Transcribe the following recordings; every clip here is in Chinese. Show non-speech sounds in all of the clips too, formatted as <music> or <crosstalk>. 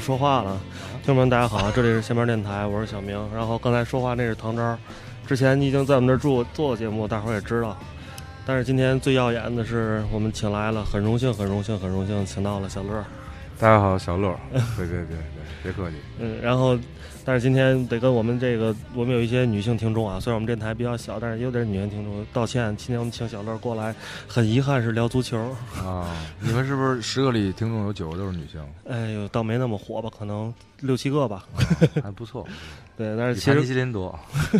说话了？听众们，大家好，<laughs> 这里是闲边电台，我是小明。然后刚才说话那是唐昭，之前你已经在我们这儿做做过节目，大伙儿也知道。但是今天最耀眼的是，我们请来了，很荣幸，很荣幸，很荣幸，请到了小乐。大家好，小乐。别别别别，别客气。嗯，然后，但是今天得跟我们这个，我们有一些女性听众啊，虽然我们电台比较小，但是也有点女性听众，道歉。今天我们请小乐过来，很遗憾是聊足球啊。你们是不是十个里听众有九个都是女性？哎呦，倒没那么火吧，可能六七个吧，还不错。<laughs> 对，但是其实吉林多，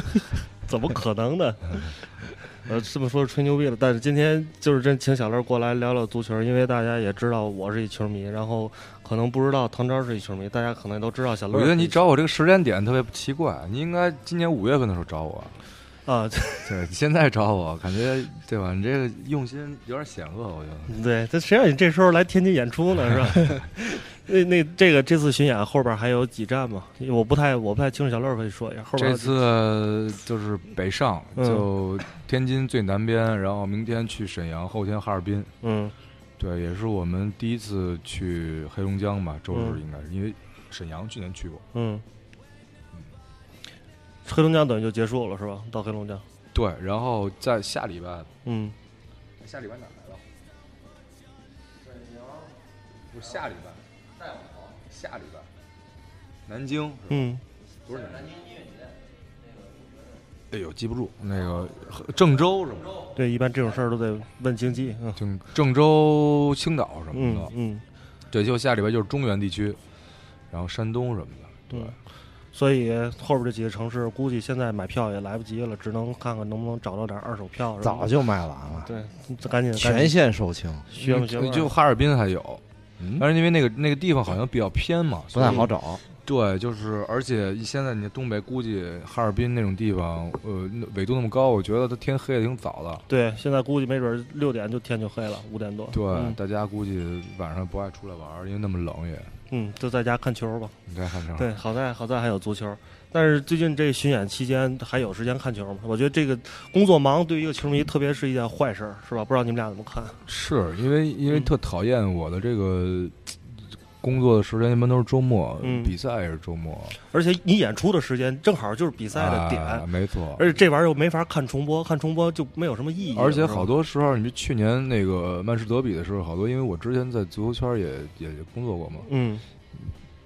<laughs> 怎么可能呢？<laughs> 呃，这么说吹牛逼了，但是今天就是真请小乐过来聊聊足球，因为大家也知道我是一球迷，然后可能不知道唐昭是一球迷，大家可能也都知道小乐。我觉得你找我这个时间点特别奇怪，你应该今年五月份的时候找我。啊，<laughs> 对，现在找我，感觉对吧？你这个用心有点险恶，我觉得。对，这谁让你这时候来天津演出呢？是吧？<laughs> 那那这个这次巡演后边还有几站吗？我不太我不太清楚，小乐可以说一下。后边这次就是北上，就天津最南边，然后明天去沈阳，后天哈尔滨。嗯，对，也是我们第一次去黑龙江吧？周日应该是因为沈阳去年去过。嗯。嗯。黑龙江等于就结束了是吧？到黑龙江，对，然后在下礼拜，嗯，下礼拜哪来了？沈阳，不是下礼拜，再往后，下礼拜，南京，嗯，不是南京哎呦，记不住那个郑州是吗？对，一般这种事儿都得问经济，郑郑州、青岛什么的，嗯，对，就下礼拜就是中原地区，然后山东什么的，对。所以后边这几个城市估计现在买票也来不及了，只能看看能不能找到点二手票。早就卖完了，对，赶紧全线售罄。行行，就哈尔滨还有，但是因为那个那个地方好像比较偏嘛，不太好找。对，就是而且现在你东北估计哈尔滨那种地方，呃，纬度那么高，我觉得它天黑的挺早的。对，现在估计没准六点就天就黑了，五点多。对，大家估计晚上不爱出来玩，因为那么冷也。嗯，就在家看球吧。你在看球。对，好在好在还有足球，但是最近这巡演期间还有时间看球吗？我觉得这个工作忙对于一个球迷特别是一件坏事，是吧？不知道你们俩怎么看？是因为因为特讨厌我的这个。工作的时间一般都是周末，比赛也是周末，而且你演出的时间正好就是比赛的点，没错。而且这玩意儿又没法看重播，看重播就没有什么意义。而且好多时候，你去年那个曼市德比的时候，好多因为我之前在足球圈也也工作过嘛，嗯，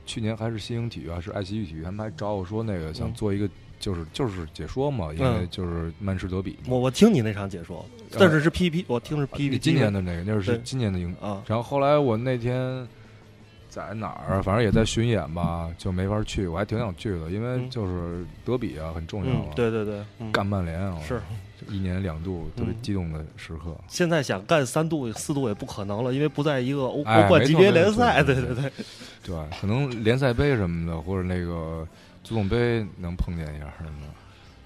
去年还是新兴体育还是爱奇艺体育，他们还找我说那个想做一个就是就是解说嘛，因为就是曼市德比。我我听你那场解说，但是是 P P，我听是 P P。今年的那个那是今年的赢啊。然后后来我那天。在哪儿？反正也在巡演吧，就没法去。我还挺想去的，因为就是德比啊，很重要。对对对，干曼联啊，是一年两度特别激动的时刻。现在想干三度、四度也不可能了，因为不在一个欧欧冠级别联赛。对对对，对，可能联赛杯什么的，或者那个足总杯能碰见一下什么的。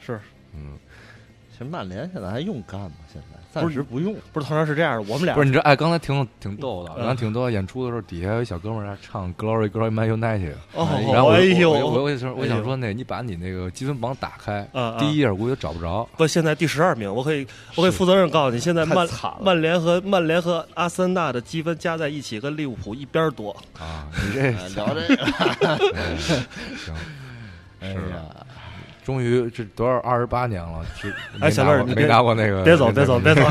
是，嗯。其实曼联现在还用干吗？现在暂时不用。不是，通常是这样的。我们俩不是你知道？哎，刚才挺挺逗的。然后挺逗。演出的时候，底下有一小哥们儿在唱《Glory Glory Man United》。哦，然后我我我我想我想说，那你把你那个积分榜打开，第一页估计找不着。不，现在第十二名。我可以我可以负责任告诉你，现在曼曼联和曼联和阿森纳的积分加在一起，跟利物浦一边多。啊，你这聊这个。<laughs> <laughs> 行。是呀。终于这多少二十八年了，是 <laughs> 哎，小乐，你没拿过那个？别走，别走，别走，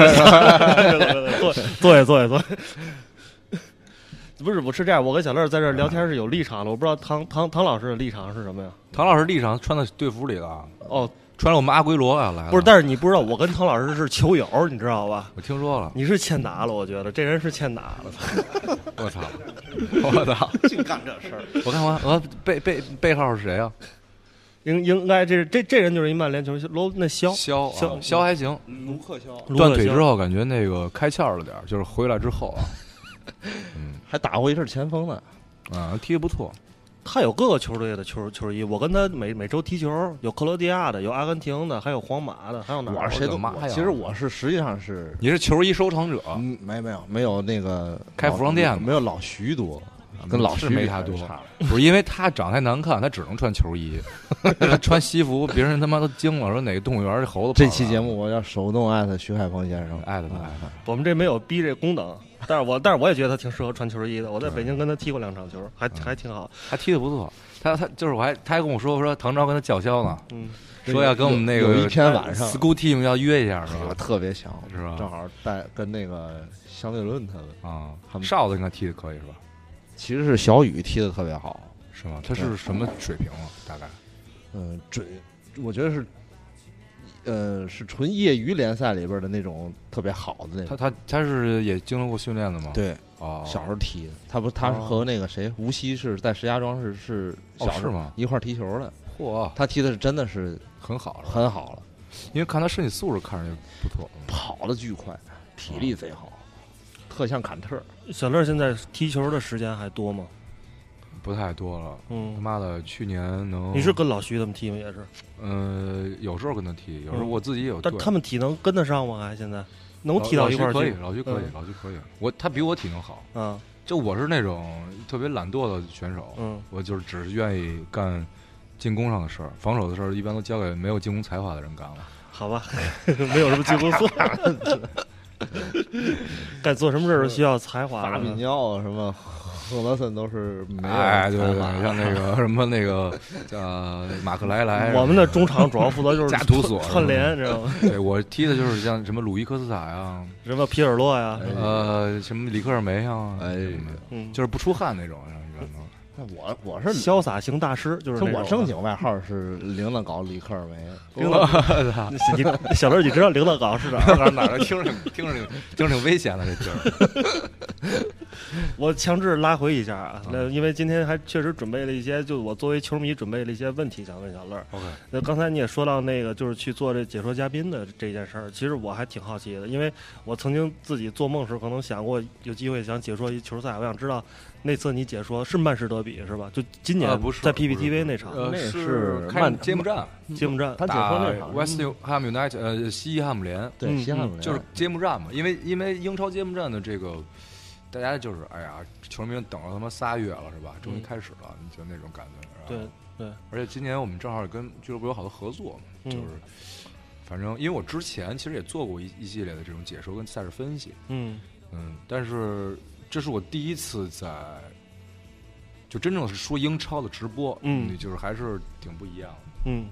坐坐下，坐下，坐下。不是，我是这样。我跟小乐在这聊天是有立场的，我不知道唐唐唐老师的立场是什么呀？唐老师立场穿在队服里了。哦，穿了我们阿圭罗啊来了。不是，但是你不知道，我跟唐老师是球友，你知道吧？我听说了。你是欠打了，我觉得这人是欠打了。我操！我操！净干这事儿。我看我我背背背号是谁啊？应应该这是这这人就是一曼联球星，罗那肖肖肖肖还行，卢克肖断腿之后感觉那个开窍了点就是回来之后啊，<laughs> 嗯，还打过一阵前锋呢，啊，踢的不错。他有各个球队的球球衣，我跟他每每周踢球，有克罗地亚的，有阿根廷的，还有皇马的，还有哪？我是谁都其实我是实际上是你是球衣收藏者，没没有没有那个开服装店，没有老徐多。跟老师没他多差，<laughs> 不是因为他长太难看，他只能穿球衣，他穿西服，别人他妈都惊了，说哪个动物园这猴子。这期节目我要手动艾特徐海峰先生，艾特他，艾特我们这没有逼这功能，但是我但是我也觉得他挺适合穿球衣的。我在北京跟他踢过两场球，还还挺好。还踢的不错，他他就是我还他还跟我说说唐朝跟他叫嚣呢，嗯，说要跟我们那个有一天晚上 school team 要约一下是我吧？特别想，是吧正好带跟那个相对论他们，啊他，们哨子应该踢的可以是吧？其实是小雨踢的特别好，是吗？他是什么水平啊？大概嗯，准，我觉得是，呃，是纯业余联赛里边的那种特别好的那种。他他他是也经历过训练的吗？对，哦，小时候踢的，他不，他是和那个谁，无锡是在石家庄是是哦小时候是吗一块踢球的，嚯，他踢的是真的是很好了，很好了，因为看他身体素质看着就不错。跑的巨快，体力贼好，特像坎特。小乐现在踢球的时间还多吗？不太多了。嗯他嗯，妈的，去年能你是跟老徐他们踢吗？也是，呃，有时候跟他踢，有时候嗯我自己也。但他们体能跟得上吗？还现在能踢到一块儿可以去？，老徐可以，嗯老徐可以。我他比我体能好，啊，就我是那种特别懒惰的选手，嗯，我就是只是愿意干进攻上的事儿，防守的事儿一般都交给没有进攻才华的人干了。好吧，<laughs> 没有什么进攻素养。<laughs> 该做什么事儿都需要才华法比的。奥啊什么赫德森都是没有哎，对对对，像那个什么那个叫马克莱莱，我们的中场主要负责就是加图索串联，知道吗？对我踢的就是像什么鲁伊科斯塔呀，什么皮尔洛呀，哎呃，什么里克尔梅呀，哎就是不出汗那种，一般都。那我我是潇洒型大师，就是我正经外号是铃铛搞李克尔维。<laughs> 铃铛，你小乐，你知道铃铛搞是 <laughs> 哪儿？哪哪儿听着听着挺听着挺危险的这劲儿。<laughs> 我强制拉回一下啊，嗯那因为今天还确实准备了一些，就我作为球迷准备了一些问题想问小乐。OK，那刚才你也说到那个，就是去做这解说嘉宾的这件事儿，其实我还挺好奇的，因为我曾经自己做梦时可能想过有机会想解说一球赛，我想知道那次你解说是曼市德比是吧？就今年在 PPTV 那场呃那是是曼揭幕战，揭幕战，他解说那场 West Ham United 呃西汉姆联，对嗯西汉姆联就是揭幕战嘛，因为因为英超揭幕战的这个，大家就是哎呀，球迷们等了他妈仨月了是吧？终于嗯开始了，你就那种感觉。对然后对，而且今年我们正好跟俱乐部有好多合作嘛，嗯就是反正因为我之前其实也做过一一系列的这种解说跟赛事分析，嗯嗯，但是这是我第一次在。就真正是说英超的直播，嗯就是还是挺不一样的。嗯。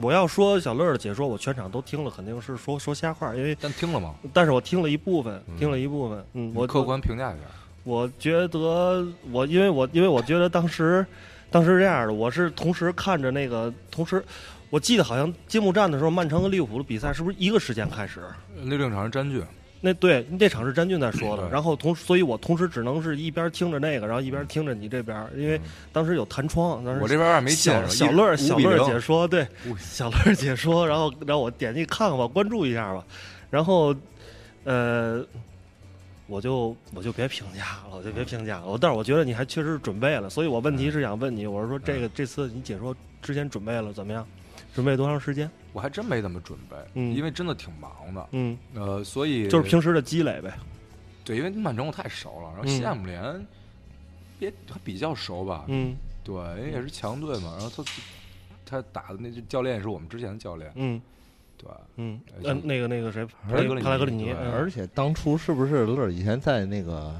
我要说小乐的解说，我全场都听了，肯定是说说瞎话，因为但听了吗？但是我听了一部分，嗯听了一部分，嗯，我客观评价一下。我觉得我因为我因为我觉得当时当时是这样的，我是同时看着那个，同时我记得好像揭幕战的时候，曼城和利物浦的比赛是不是一个时间开始？六六场是詹俊，那对那场是詹俊在说的，然后同所以我同时只能是一边听着那个，然后一边听着你这边，因为当时有弹窗，当时我这边还没小见着小乐小乐5比0解说，对小乐解说，然后让我点进去看看吧，关注一下吧，然后呃，我就我就别评价了，我就别评价了，我但是我觉得你还确实准备了，所以我问题是想问你，我是说这个这次你解说之前准备了怎么样？准备多长时间？我还真没怎么准备，嗯。因为真的挺忙的，嗯，呃，所以就是平时的积累呗。对，因为曼城我太熟了，然后嗯。西汉姆联也还比较熟吧，嗯。对，因为也是强队嘛，然后他他打的那教练也是我们之前的教练，嗯。对，嗯，那个那个谁，帕莱格里尼帕莱格里尼，对嗯。而且当初是不是乐儿以前在那个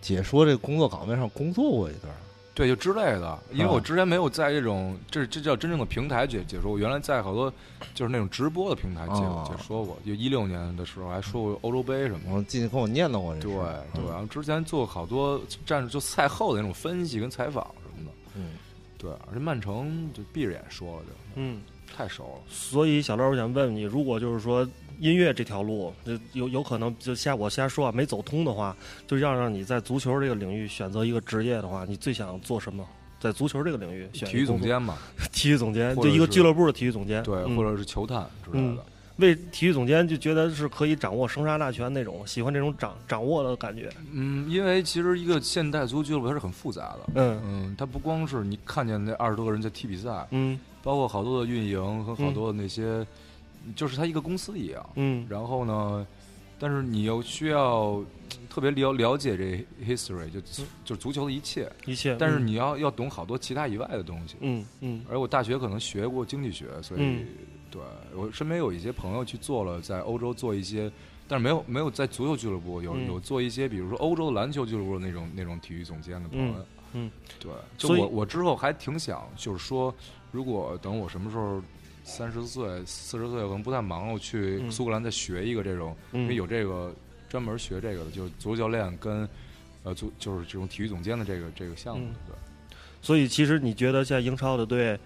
解说这个工作岗位上工作过一段儿？对，就之类的，因为啊我之前没有在这种这这叫真正的平台解解说，我原来在好多就是那种直播的平台解、啊解说过，就一六年的时候还说过欧洲杯什么的。我记得跟我念叨过这对对，然后之前做好多战术，就赛后的那种分析跟采访什么的。嗯，对，而且曼城就闭着眼说了就，嗯。太熟了。所以小乐，我想问问你，如果就是说音乐这条路，就有有可能就瞎我瞎说啊，没走通的话，就要让你在足球这个领域选择一个职业的话，你最想做什么？在足球这个领域选体育总监嘛，体育总监，就一个俱乐部的体育总监，对，嗯或者是球探之类的。为体育总监就觉得是可以掌握生杀大权那种，喜欢这种掌掌握的感觉。嗯，因为其实一个现代足球俱乐部它是很复杂的。嗯嗯，它不光是你看见那二十多个人在踢比赛，嗯包括好多的运营和好多的那些，就是它一个公司一样。嗯。然后呢，但是你又需要特别了了解这 history，就就是足球的一切，一切，但是嗯你要要懂好多其他以外的东西。嗯嗯。而我大学可能学过经济学，所以、嗯。对我身边有一些朋友去做了，在欧洲做一些，但是没有没有在足球俱乐部有、嗯。有做一些，比如说欧洲的篮球俱乐部那种那种体育总监的朋友。嗯嗯。对，就所以我我之后还挺想，就是说，如果等我什么时候三十岁、四十岁，可能不太忙了，我去嗯苏格兰再学一个这种，因嗯为有这个专门学这个的，就是足球教练跟呃足就是这种体育总监的这个这个项目。嗯对，所以其实你觉得现在英超的队，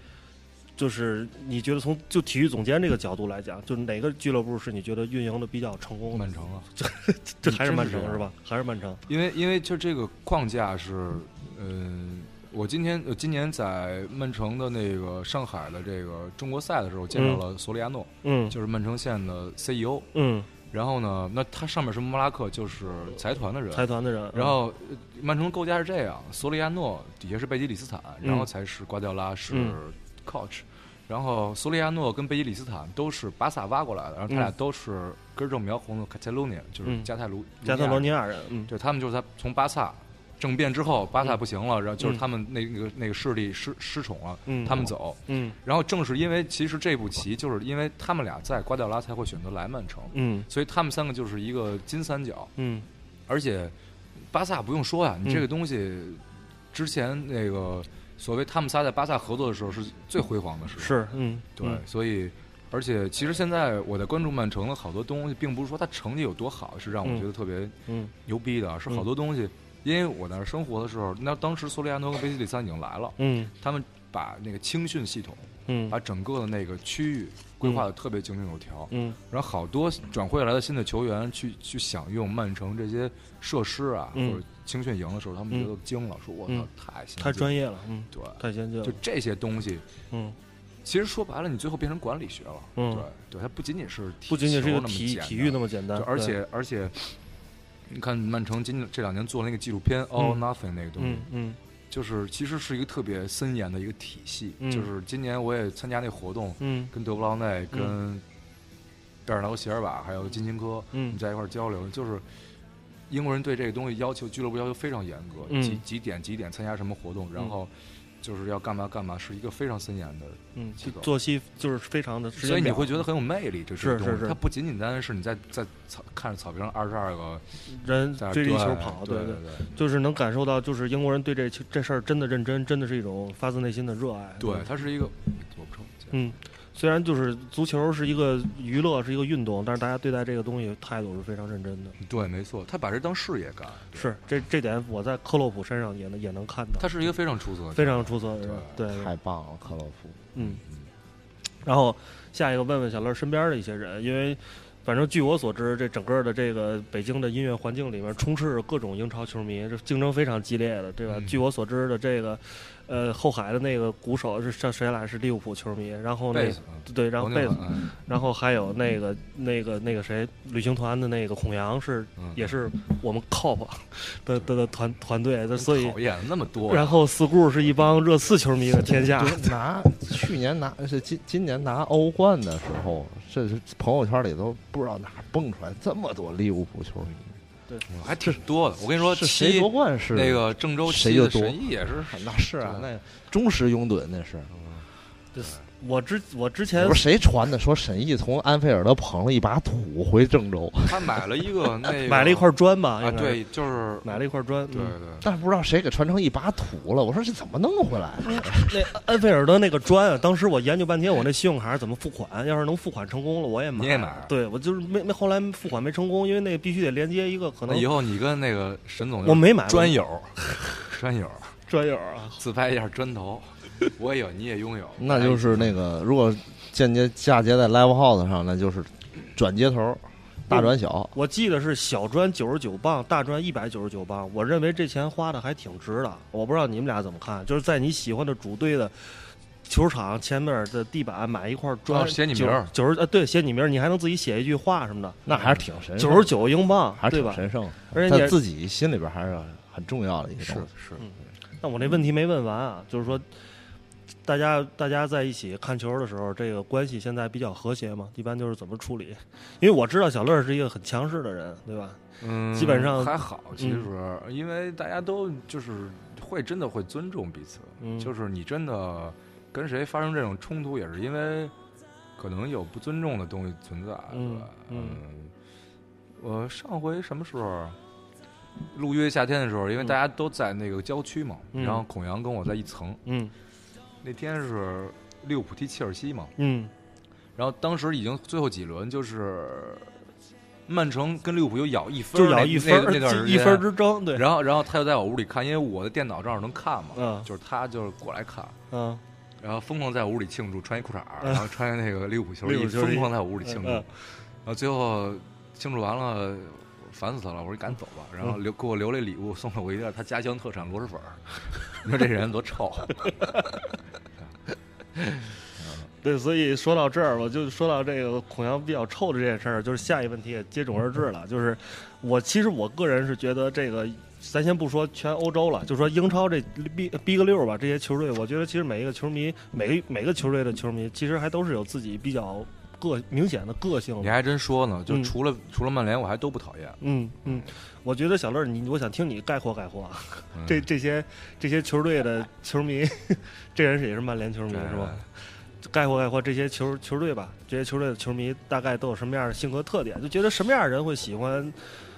就是你觉得从就体育总监这个角度来讲，就哪个俱乐部是你觉得运营的比较成功的？曼城啊，<laughs> 这还是曼城是吧？还是曼城？因为因为就这个框架是，嗯、我今天呃今年在曼城的那个上海的这个中国赛的时候，见到了索里亚诺，嗯。就是曼城现的 CEO。嗯，然后呢，那他上面是莫拉克，就是财团的人。财团的人，然后呃曼城构架是这样：索里亚诺底下是贝吉里斯坦，然后才是瓜迪奥拉是嗯。coach。然后索里亚诺跟贝吉里斯坦都是巴萨挖过来的，然后他俩嗯。都是根正苗红的卡泰罗尼亚，就是嗯。加泰卢加泰罗尼亚。亚人，嗯。对他们就是他从巴萨政变之后，巴萨嗯不行了，然后就是嗯。他们那个那个势力失失宠了，嗯，他们走。嗯。然后正是因为其实这步棋，就是因为他们俩在瓜迪奥拉才会选择来曼城，嗯。所以他们三个就是一个金三角。嗯。而且巴萨不用说呀，你嗯这个东西之前那个所谓他们仨在巴萨合作的时候是最辉煌的时候。是，嗯。对，嗯。所以而且其实现在我在关注曼城的好多东西，并不是说他成绩有多好，是让我嗯。觉得特别嗯。牛逼的，是好多东西。因为我在那生活的时候，那当时苏利亚诺跟贝西里斯坦已经来了，嗯。他们把那个青训系统，嗯。把整个的那个区域规划的特别井井有条。嗯。然后好多转会来的新的球员去去享用曼城这些设施啊，嗯。或者青训营的时候，他们觉得惊了，说我操嗯，太先进太专业了，嗯，对，太先进了，就这些东西，嗯。其实说白了，你最后变成管理学了。嗯。对，对，它不仅仅是踢不仅仅是一个球那么体简体育那么简单，而且而且，你看曼城今这两年做那个纪录片《All 嗯 Nothing》那个东西。就是其实是一个特别森严的一个体系。嗯。就是今年我也参加那活动，嗯。跟德布劳内、跟贝尔纳多席尔瓦还有金琴科，我嗯们在一块儿交流，就是英国人对这个东西要求，俱乐部要求非常严格，嗯。几几点几点参加什么活动，然后就是要干嘛干嘛，是一个非常森严的。嗯机构，作息就是非常的所以你会觉得很有魅力，这是是是它不仅仅单单是你在在草看着草坪上二十二个人在追着球跑，对对对就是能感受到，就是英国人对这这事儿真的认真，真的是一种发自内心的热爱。对，它是一个我不成，嗯，虽然就是足球是一个娱乐，是一个运动，但是大家对待这个东西态度是非常认真的。对，没错，他把这当事业干，是这这点，我在克洛普身上也能也能看到，他是一个非常出色的，非常出色的人。对，太棒了，克洛普。嗯。然后下一个问问小乐身边的一些人，因为反正据我所知，这整个的这个北京的音乐环境里面充斥着各种英超球迷，这竞争非常激烈的，对吧？嗯据我所知的这个，呃，后海的那个鼓手是谁谁来是利物浦球迷，然后那对，然后贝斯，嗯然后还有那个那个那个谁，旅行团的那个孔阳是嗯也是我们 COP 的的的团团队的，所以讨厌那么多，然后 school 是一帮热刺球迷的天下。<laughs> 拿去年拿是今今年拿欧冠的时候，这是朋友圈里都不知道哪蹦出来这么多利物浦球迷。嗯还挺多的。我跟你说，是谁七夺冠是那个郑州七的谁就多神医也是，那是啊，那忠实拥趸那是。我之我之前不是谁传的？说沈毅从安菲尔德捧了一把土回郑州，<laughs> 他买了一个 <laughs> 那个买了一块砖吧，啊，对，就是买了一块砖。对嗯对。但是不知道谁给传成一把土了。我说这怎么弄回来的？那安菲尔德那个砖啊，当时我研究半天，我那信用卡怎么付款？要是能付款成功了，我也买。你也买对我就是没没后来付款没成功，因为那个必须得连接一个可能以后你跟那个沈总我没买砖友，<laughs> 砖友专友啊。自拍一下砖头，我也有，你也拥有，那就是那个，如果间接嫁接在 Live House 上，那就是转接头，大转小。我记得是小砖九十九磅，大砖一百九十九磅。我认为这钱花的还挺值的。我不知道你们俩怎么看？就是在你喜欢的主队的球场前面的地板买一块砖，哦写你名儿九十呃对，写你名儿，你还能自己写一句话什么的。那还是挺神九十九英镑，还是对吧？挺神圣的。而且你自己心里边还是很重要的一个是东西。是，那我那问题没问完啊，就是说，大家大家在一起看球的时候，这个关系现在比较和谐嘛？一般就是怎么处理？因为我知道小乐是一个很强势的人，对吧？嗯，基本上还好，其实、因为大家都就是会真的会尊重彼此，嗯就是你真的跟谁发生这种冲突，也是因为可能有不尊重的东西存在，嗯对吧？嗯我上回什么时候录约夏天的时候，因为大家都在那个郊区嘛，然后孔阳跟我在一层，嗯那天是利物浦踢切尔西嘛，嗯然后当时已经最后几轮就是。曼城跟利物浦有咬一分就，咬一分那段时间一分之争，对，然后，然后他就在我屋里看，因为我的电脑正好能看嘛，嗯就是他就是过来看，嗯然后疯狂在我屋里庆祝，穿一裤衩儿，然后穿那个利物浦球衣，疯狂在我屋里庆祝，然后最后庆祝完了，烦死他了，我说你赶紧走吧，然后留给我留了一礼物，送了我一袋他家乡特产螺蛳粉儿，<laughs> 你说这人多臭，<laughs> 对，所以说到这儿，我就说到这个孔阳比较臭的这件事儿，就是下一问题也接踵而至了。就是我其实我个人是觉得这个，咱先不说全欧洲了，就说英超这逼逼个六吧，这些球队，我觉得其实每一个球迷，每个每个球队的球迷，其实还都是有自己比较个明显的个性。你还真说呢，就嗯除了、除了曼联，我还都不讨厌，嗯嗯，我觉得小乐，你我想听你概括概括 <laughs> 这这些这些球队的球迷，<laughs> 这人是也是曼联球迷是吧？概括概括这些球球队吧，这些球队的球迷大概都有什么样的性格特点？就觉得什么样的人会喜欢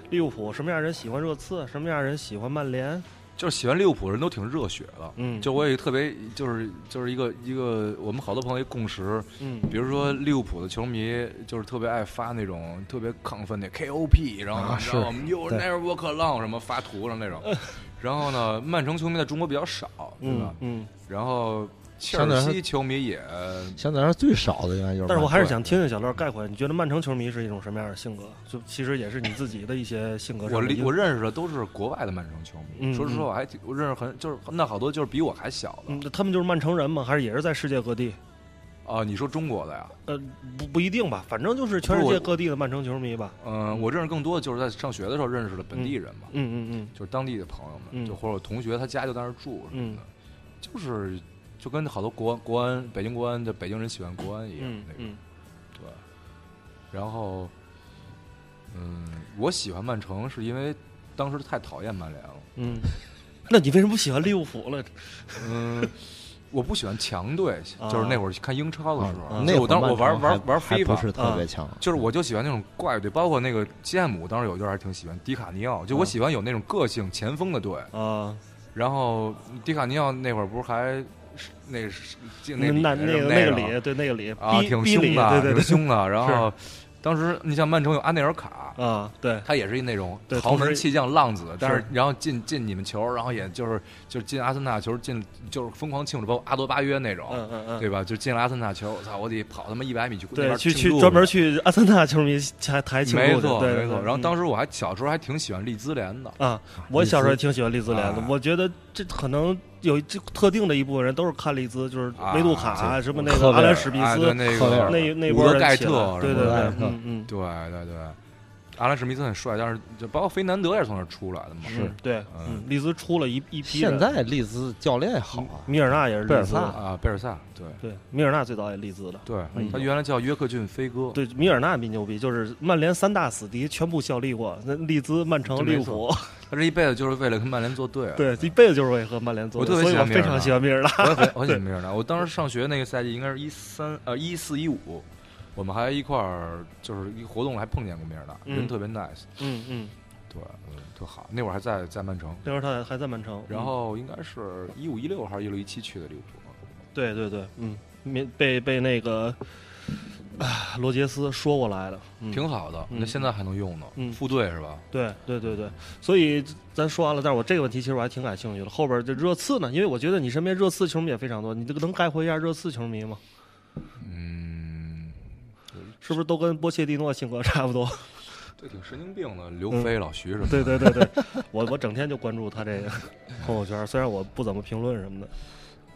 利物浦，什么样的人喜欢热刺，什么样的人喜欢曼联？就是喜欢利物浦的人都挺热血的，嗯，就我有一个特别就是就是一个一个我们好多朋友一共识，嗯比如说利物浦的球迷就是特别爱发那种特别亢奋的 KOP，然后啊你知道是我们 You never walk alone 什么发图上那种。<laughs> 然后呢，曼城球迷在中国比较少，对吧嗯？嗯，然后切尔西球迷也相对来说最少的应该就是，但是我还是想听听小乐概括，你觉得曼城球迷是一种什么样的性格？就其实也是你自己的一些性格我我认识的都是国外的曼城球迷，嗯说实话，我还挺我认识很就是那好多就是比我还小的嗯，他们就是曼城人吗？还是也是在世界各地？啊。你说中国的呀？呃，不不一定吧，反正就是全世界各地的曼城球迷吧。嗯，我认识更多的就是在上学的时候认识的本地人嘛，嗯嗯嗯就是当地的朋友们，嗯就或者我同学他家就在那儿住什么嗯的，就是就跟好多国国安、北京国安的北京人喜欢国安一样嗯那种。嗯对，然后，嗯，我喜欢曼城是因为当时太讨厌曼联了。嗯，<laughs> 那你为什么不喜欢利物浦了？嗯，我不喜欢强队，<laughs> 啊就是那会儿看英超的时候，啊就我当时我玩玩玩还不是特别强，就是我就喜欢那种怪队，包括那个基汉姆，当时有一段还挺喜欢迪卡尼奥，就我啊喜欢有那种个性前锋的队。啊，然后迪卡尼奥那会儿不是还是那是那里那那个那那个里，对那个里啊，挺凶的，挺凶的。然后当时你像曼城有安内尔卡，啊，对他也是一那种对豪门弃将浪子，但是是然后进进你们球，然后也就是就是进阿森纳球，进就是疯狂庆祝，包括阿多巴约那种，嗯嗯嗯，对吧？就进了阿森纳球，我操，我得跑他妈一百米去对，去去专门去阿森纳球迷台台庆没祝去，对错没错。然后当时时我还小时候还挺喜欢利兹联的，啊，我小时候也挺喜欢利兹联的啊，我觉得这可能有这特定的一部分人都是看利兹，就是啊维杜卡什么那个阿兰史密斯那个那那波人起来特对对对。对对对，阿拉什密斯很帅，但是就包括菲南德也是从那儿出来的嘛。是嗯对，嗯嗯，利兹出了一一批现在利兹教练好啊，米尔纳也是利兹贝尔萨，啊，贝尔萨，对对，米尔纳最早也利兹的。对嗯，他原来叫约克郡飞哥，对，米尔纳比牛逼，就是曼联三大死敌全部效力过，那利兹、曼城、利物浦，他这一辈子就是为了跟曼联作对。<laughs> 对，一辈子就是为和曼联作对我，特别喜欢米尔纳我非常喜欢米尔纳。我很我很喜欢 <laughs> 米尔纳。我当时上学那个赛季应该是一三呃一四一五，我们还一块儿就是一活动还碰见过米尔纳，嗯人特别 nice，嗯嗯，对，嗯特好。那会儿还在在曼城，那会儿他还在曼城，然嗯后应该是一五一六还是一六一七去的利物浦。对对对，嗯，免被被那个啊罗杰斯说过来的，嗯挺好的，嗯那现在还能用呢。嗯副队是吧？对对对对，所以咱说完了，但是我这个问题其实我还挺感兴趣的。后边这热刺呢，因为我觉得你身边热刺球迷也非常多，你这个能概括一下热刺球迷吗？嗯，是不是都跟波切蒂诺性格差不多？<laughs> 这挺神经病的，刘飞、老徐什么的。对对对对，<laughs> 我我整天就关注他这个朋友圈，虽然我不怎么评论什么的。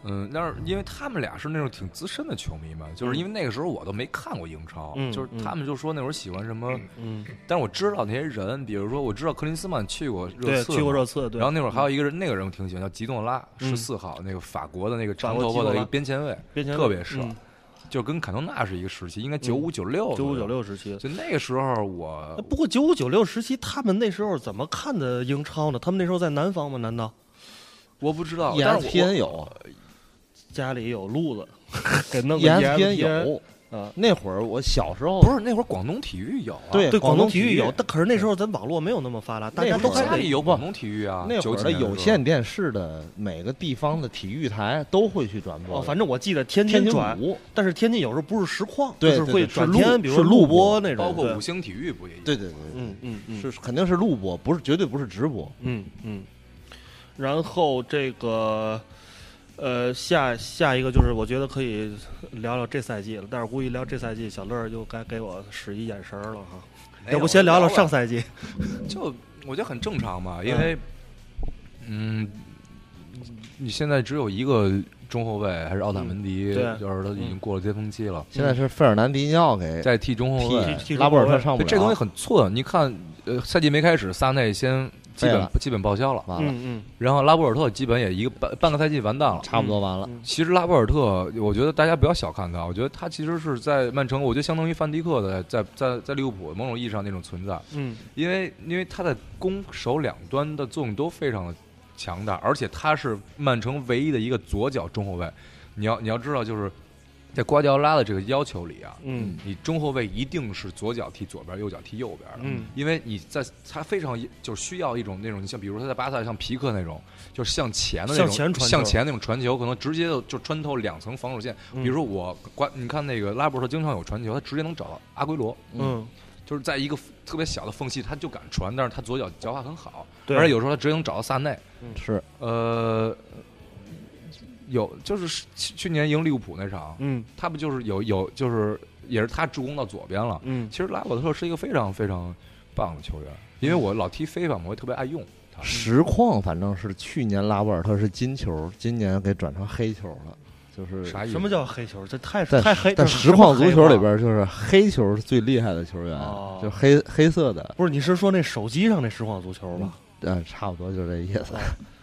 嗯，但是因为他们俩是那种挺资深的球迷嘛，就是因为那个时候我都没看过英超，嗯就是他们就说那会儿喜欢什么，嗯，但是我知道那些人，比如说我知道克林斯曼去过热，刺，去过热。刺，对。然后那会儿还有一个人，那个人我挺喜欢，叫吉诺拉，嗯十四号，那个法国的那个法长头发的一个边前卫，边前特别帅嗯就跟坎通纳是一个时期，应该九五九六，九五九。六时期。就那个时候我不过九五九六时期，他们那时候怎么看的英超呢？他们那时候在南方吗？难道我不知道，但是我 ESPN 有家里有路子，给弄个 ESPN ESPN 有。啊？那会儿我小时候不是那会儿广东体育有啊，对，对广广东体育有，但可是那时候咱网络没有那么发达，大家都还得家里有广东体育啊，那会九儿的有线电视的每个地方的体育台都会去转播哦，反正我记得天天津转，五，但是天津有时候不是实况，对就是会转天，比如是录录播那种，包括五星体育不也有？对对对，嗯嗯嗯，是肯定是录播，不是绝对不是直播。嗯嗯，然后这个呃下下一个就是我觉得可以聊聊这赛季了，但是估计聊这赛季，小乐儿又该给我使一眼神儿了哈。要不先聊聊上赛季？<laughs> 就我觉得很正常嘛，因为嗯，你现在只有一个中后卫，还是奥塔门迪，就是他已经过了巅峰期了，现在是费尔南迪尼奥给在踢中后卫。拉波尔特上不了，这东西很寸，你看，呃，赛季没开始，萨内先基本基本报销了，完了，嗯嗯。然后拉波尔特基本也一个半半个赛季完蛋了。差不多完了。嗯。其实拉波尔特，我觉得大家不要小看他，我觉得他其实是在曼城，我觉得相当于范迪克的在在在利物浦某种意义上那种存在，嗯。因为因为他在攻守两端的作用都非常的强大，而且他是曼城唯一的一个左脚中后卫。你要你要知道，就是在瓜迪奥拉的这个要求里啊，嗯。你中后卫一定是左脚踢左边，右脚踢右边的。嗯。因为你在他非常就是需要一种那种，你像比如说他在巴萨像皮克那种，就是向前的那种向前传向前那种传球，可能直接就就穿透两层防守线。嗯比如说我瓜，你看那个拉波尔特经常有传球，他直接能找到阿圭罗，嗯，就是在一个特别小的缝隙，他就敢传，但是他左脚脚法很好，对，而且有时候他直接能找到萨内。是。呃，有就是去去年赢利物浦那场，嗯他不就是有有就是也是他助攻到左边了。嗯其实拉波特是一个非常非常棒的球员，因为我老踢非法，我也特别爱用他。实况，反正是去年拉波尔特是金球，今年给转成黑球了，就是啥意思？什么叫黑球？这太太黑。在实况足球里边，就是黑球是最厉害的球员，哦就黑黑色的，不是？你是说那手机上那实况足球吧？嗯，差不多就这意思。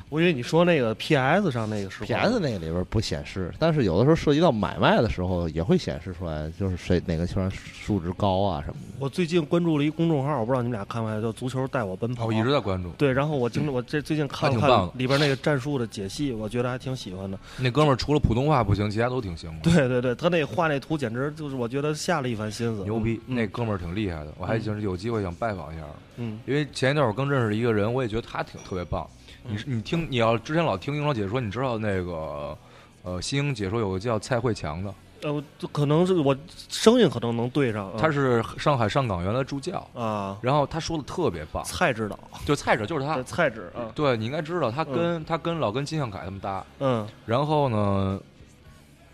我以为你说那个 PS 上那个是 PS 那个里边不显示，但是有的时候涉及到买卖的时候也会显示出来，就是谁哪个球员数值高啊什么的。我最近关注了一公众号，我不知道你们俩看没看，叫“足球带我奔跑”。我一直在关注对，然后我经我这最近看了看还挺棒的里边那个战术的解析，我觉得还挺喜欢的。那哥们儿，除了普通话不行，其他都挺行的。对对对，他那画那图简直就是我觉得下了一番心思，牛逼，嗯那哥们儿挺厉害的，我还就是有机会想拜访一下。嗯因为前一段我刚认识一个人，我也觉得他挺特别棒。你你听，你要之前老听英超解说，你知道那个呃，新英解说有个叫蔡慧强的，呃，就可能是我声音可能能对上，他是上海上港原来助教，啊，然后他说的特别棒，蔡指导，就蔡指就是他对，蔡指啊，对你应该知道，他跟、他跟老跟金向凯他们搭，嗯。然后呢，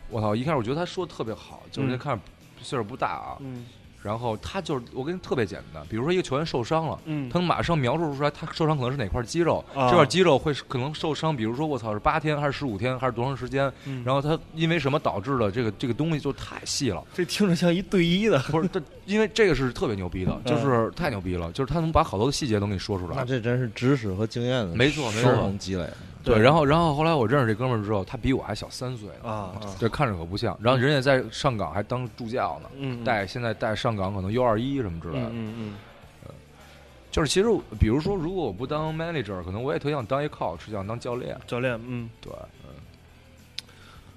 我操，一开始我觉得他说的特别好，就是看岁数不大啊，嗯然后他就是我跟你特别简单，比如说一个球员受伤了。嗯，他能马上描述出来，他受伤可能是哪块肌肉，啊这块肌肉会可能受伤，比如说我操是八天还是十五天还是多长时间，嗯然后他因为什么导致的这个这个东西就太细了，这听着像一对一的，不是这因为这个是特别牛逼的，嗯就是太牛逼了，就是他能把好多的细节都给你说出来。那这真是知识和经验的没错没错重积累。对，然后然后后来我认识这哥们儿之后，他比我还小三岁呢啊啊这看着可不像。然后人家在上港还当助教呢，嗯，带现在带上港可能 U 二一什么之类的。嗯嗯就是其实比如说，如果我不当 manager，可能我也特想当一 coach，想当教练嗯，。教练，嗯。对，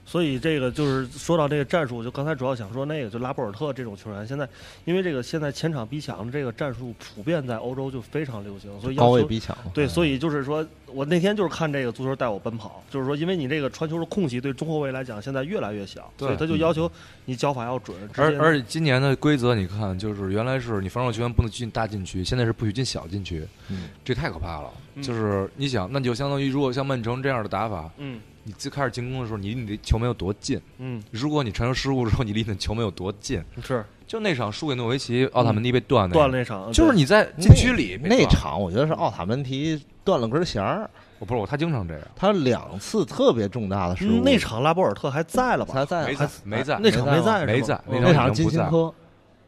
所以这个就是说到这个战术，就刚才主要想说那个，就拉波尔特这种球员，现在因为这个现在前场逼抢这个战术普遍在欧洲就非常流行，所以高位逼抢，对，所以以就是说我那天就是看这个足球带我奔跑，就是说因为你这个传球的空隙对中后卫来讲现在越来越小，所以他就要求你脚法要准，而而且今年的规则你看，就是原来是你防守球员不能进大禁区，现在是不许进小禁区，嗯。这太可怕了。嗯就是你想，那你就相当于如果像曼城这样的打法，嗯你最开始进攻的时候，你离你的球门有多近？嗯如果你传球失误之后，你离你的球门有多近？是就那场输给诺维奇，奥塔门迪被断那个断了那场，就是你在禁区里被那断场我觉得是奥塔门提断了根弦儿，我不是我，他经常这样，他两次特别重大的失误。嗯那场拉波尔特还在了吧？才在没在没在那场没在是吧没在嗯那场已经不在金星科，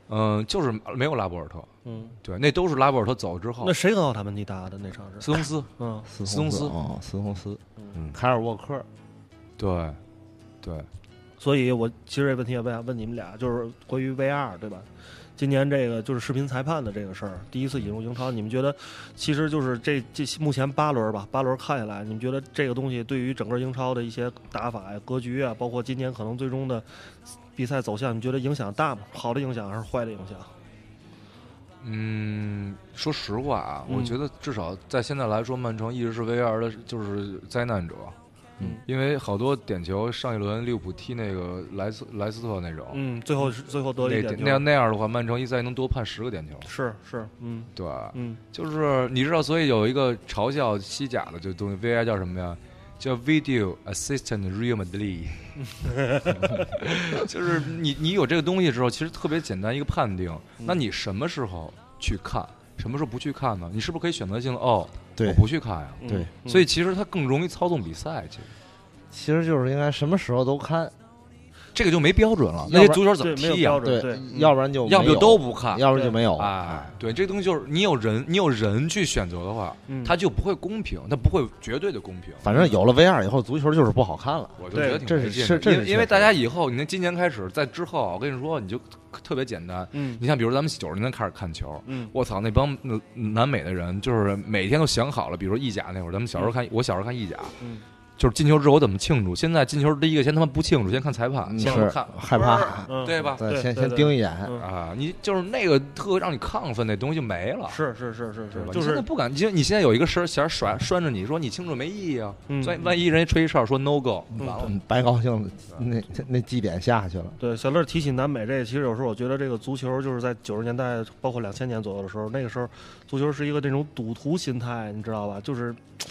嗯，就是没有拉波尔特，嗯，对，那都是拉波尔特走之后那，谁跟奥塔门迪打的那场是？斯通斯，嗯斯斯通斯哦，斯通斯，嗯，凯尔沃克，对，对，所以我其实这问题也问问你们俩，就是关于 VR 对吧？今年这个就是视频裁判的这个事儿，第一次引入英超，你们觉得其实就是这这目前八轮吧，八轮看下来，你们觉得这个东西对于整个英超的一些打法呀、格局啊，包括今年可能最终的比赛走向，你觉得影响大吗？好的影响还是坏的影响？嗯，说实话啊，嗯我觉得至少在现在来说，曼城一直是 VR 的，就是灾难者。嗯因为好多点球，上一轮利物浦踢那个莱斯莱斯特那种，嗯，最后是最后得了那一点球那样那样的话，曼城一赛能多判十个点球。是是，嗯对，嗯就是你知道，所以有一个嘲笑西甲的就东西，VI 叫什么呀？叫 Video Assistant Real Madrid，<laughs> <laughs> 就是你你有这个东西之后，其实特别简单一个判定。那你什么时候去看，什么时候不去看呢？你是不是可以选择性的哦，对我不去看呀？嗯对嗯所以其实它更容易操纵比赛，其实其实就是应该什么时候都看，这个就没标准了。那些足球怎么踢呀对对，嗯要不然就要不就都不看。要不然就没有，哎，对，这东西就是你有人，你有人去选择的话，嗯它就不会公平，它不会绝对的公平。反正有了 VR 以后，足球就是不好看了。我就觉得挺这是因为因为大家以后，你看今年开始，在之后，我跟你说，你就特别简单。嗯你像比如咱们九十年代开始看球，嗯我操，那帮呃南美的人就是每天都想好了，比如意甲那会儿，咱们小时候看，我小时候看意甲，嗯就是进球之后我怎么庆祝。现在进球第一个先他妈不庆祝，先看裁判，嗯是先看害怕，嗯，对吧？对，先先盯一眼，嗯啊，你就是那个特让你亢奋那东西就没了。是是是是是，吧？就是你现在不敢，就你现在有一个绳弦拴拴着你说你庆祝没意义啊，嗯所以万一人家吹一哨说 no go，嗯完了。嗯白高兴了，那那绩点下去了。对，小乐提起南美这个，其实有时候我觉得这个足球就是在九十年代，包括两千年左右的时候，那个时候足球是一个那种赌徒心态，你知道吧？就是呃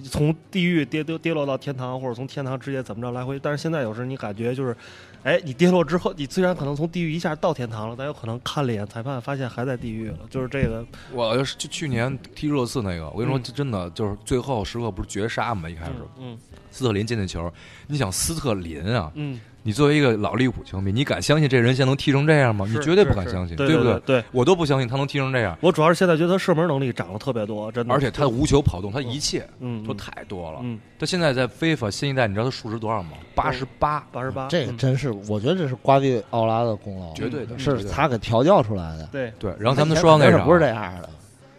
从地狱跌跌跌落到天堂，或者从天堂直接怎么着来回。但是现在有时你感觉就是，哎，你跌落之后，你虽然可能从地狱一下到天堂了，但有可能看了一眼裁判，发现还在地狱了。就是这个，我就是就去年踢热刺那个，我跟你说，真的就是最后时刻不是绝杀嘛？一开始嗯斯特林进那球，你想斯特林啊，嗯，你作为一个老利物浦球迷，你敢相信这人现在能踢成这样吗？你绝对不敢相信，对不对对？我都不相信他能踢成这样，我主要是现在觉得他射门能力涨了特别多，真的，而且他的无球跑动，他一切嗯都太多了。嗯他现在在非法新一代，你知道他数值多少吗？八十八，八十八，这个嗯真是，我觉得这是瓜迪奥拉的功劳，绝对的，是他给调教出来的。对，对。然后咱们说到那场那不是这样的，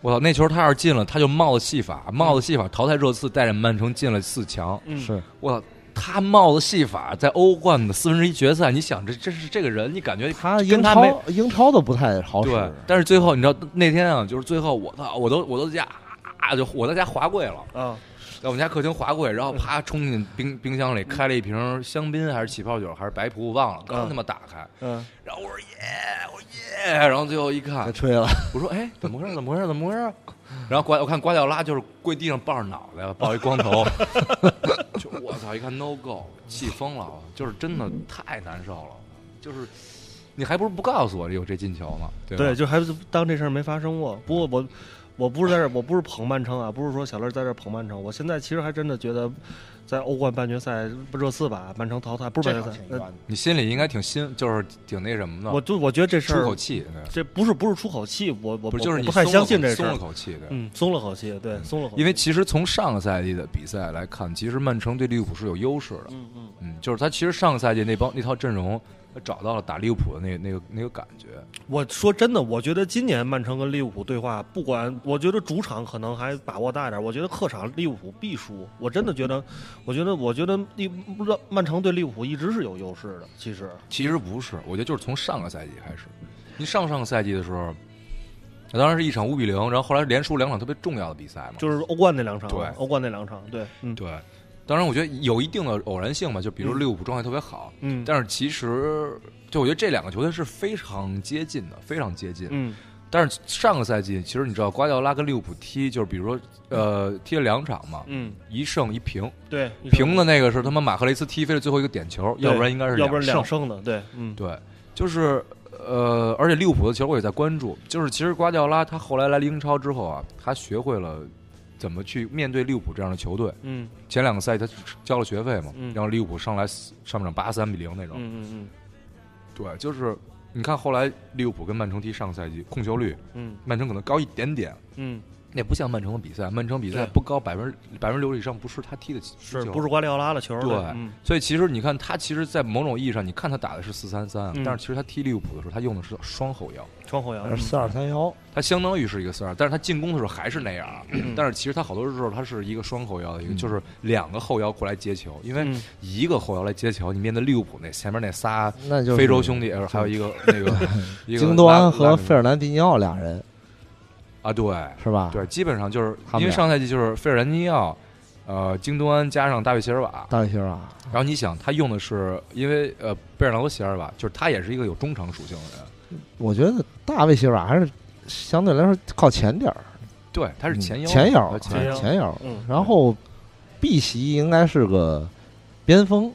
我操，那球他要是进了，他就帽子戏法，帽子戏法淘汰热刺，带着曼城进了四强。嗯是我操，他帽子戏法在欧冠的四分之一决赛，你想这这是这个人，你感觉他英超英超都不太好使。对，但是最后你知道那天啊，就是最后我操，我都我都在家啊，就我在家滑跪了，啊，在我们家客厅滑跪，然后啪冲进冰冰箱里开了一瓶香槟还是起泡酒还是白葡，忘了，刚他妈打开，嗯然后我说耶，我耶，然后最后一看该，吹了。我说哎，怎么回事？怎么回事？怎么回事？然后瓜我看瓜迪奥拉就是跪地上抱着脑袋，抱一光头，<laughs> 就我操！一看 no go，气疯了，就是真的太难受了，就是你还不如不告诉我有这进球呢，对？对，就还是当这事儿没发生过。不过我我不是在这儿，我不是捧曼城啊，不是说小乐在这儿捧曼城。我现在其实还真的觉得，在欧冠半决赛热刺把曼城淘汰，不是半决赛，呃你心里应该挺心，就是挺那什么的，我就我觉得这事儿出口，气，这不是不是出口气，我我不就是你不太相信这事儿松了。口气，对。嗯，松了口气，对，松了口气。因为其实从上个赛季的比赛来看，其实曼城对利物浦是有优势的。嗯嗯，嗯，就是他其实上个赛季那帮那套阵容，他找到了打利物浦的那个那个那个感觉。我说真的，我觉得今年曼城跟利物浦对话，不管我觉得主场可能还把握大一点，我觉得客场利物浦必输。我真的觉得，我觉得，我觉得利曼城对利物浦一直是有优势的。其实，其实不是，我觉得就是从上个赛季开始，你上上个赛季的时候，那当然是一场五比零，然后后来连输两场特别重要的比赛嘛。就是欧冠那两场，对欧冠那两场，对，嗯对，当然我觉得有一定的偶然性吧，就比如嗯。利物浦状态特别好，嗯，但是其实就我觉得这两个球队是非常接近的，非常接近。嗯。但是上个赛季其实你知道瓜迪奥拉跟利物浦踢，就是比如说呃踢了两场嘛，嗯，一胜一平，对，平。的那个是他妈马赫雷斯踢飞了最后一个点球，要不然应该是要不然胜。两胜的，对，嗯，对，就是呃，而且利物浦的球我也在关注，就是其实瓜迪奥拉他后来来英超之后啊，他学会了怎么去面对利物浦这样的球队。嗯。前两个赛季他交了学费嘛，嗯。然后利物浦上来上半场八三比零那种，嗯嗯。对，就是你看后来利物浦跟曼城踢上个赛季控球率，嗯。曼城可能高一点点，嗯，那不像曼城的比赛，曼城比赛不高百分之百分之六十以上不是他踢的球是不是瓜迪奥拉的球？对嗯。所以其实你看他其实，在某种意义上，你看他打的是四三三，嗯。但是其实他踢利物浦的时候，他用的是双后腰，双后腰是四二三幺，他相当于是一个四二，但是他进攻的时候还是那样，嗯。但是其实他好多时候他是一个双后腰的一个，嗯。就是两个后腰过来接球，因为嗯。一个后腰来接球，你面对利物浦那前面那仨那就是非洲兄弟，呃还有一个那个 <laughs> 一个京多安和费尔南迪尼奥俩人啊，对是吧？对，基本上就是因为上赛季就是费尔南尼奥。呃，京多安加上大卫席尔瓦，大卫席尔瓦，然后你想，他用的是因为呃贝尔纳多席尔瓦，就是他也是一个有中场属性的人，我觉得大卫席尔瓦还是相对来说靠前点儿，对，他是前腰，嗯前腰，前腰前腰。嗯，然后 B 席应该是个边锋，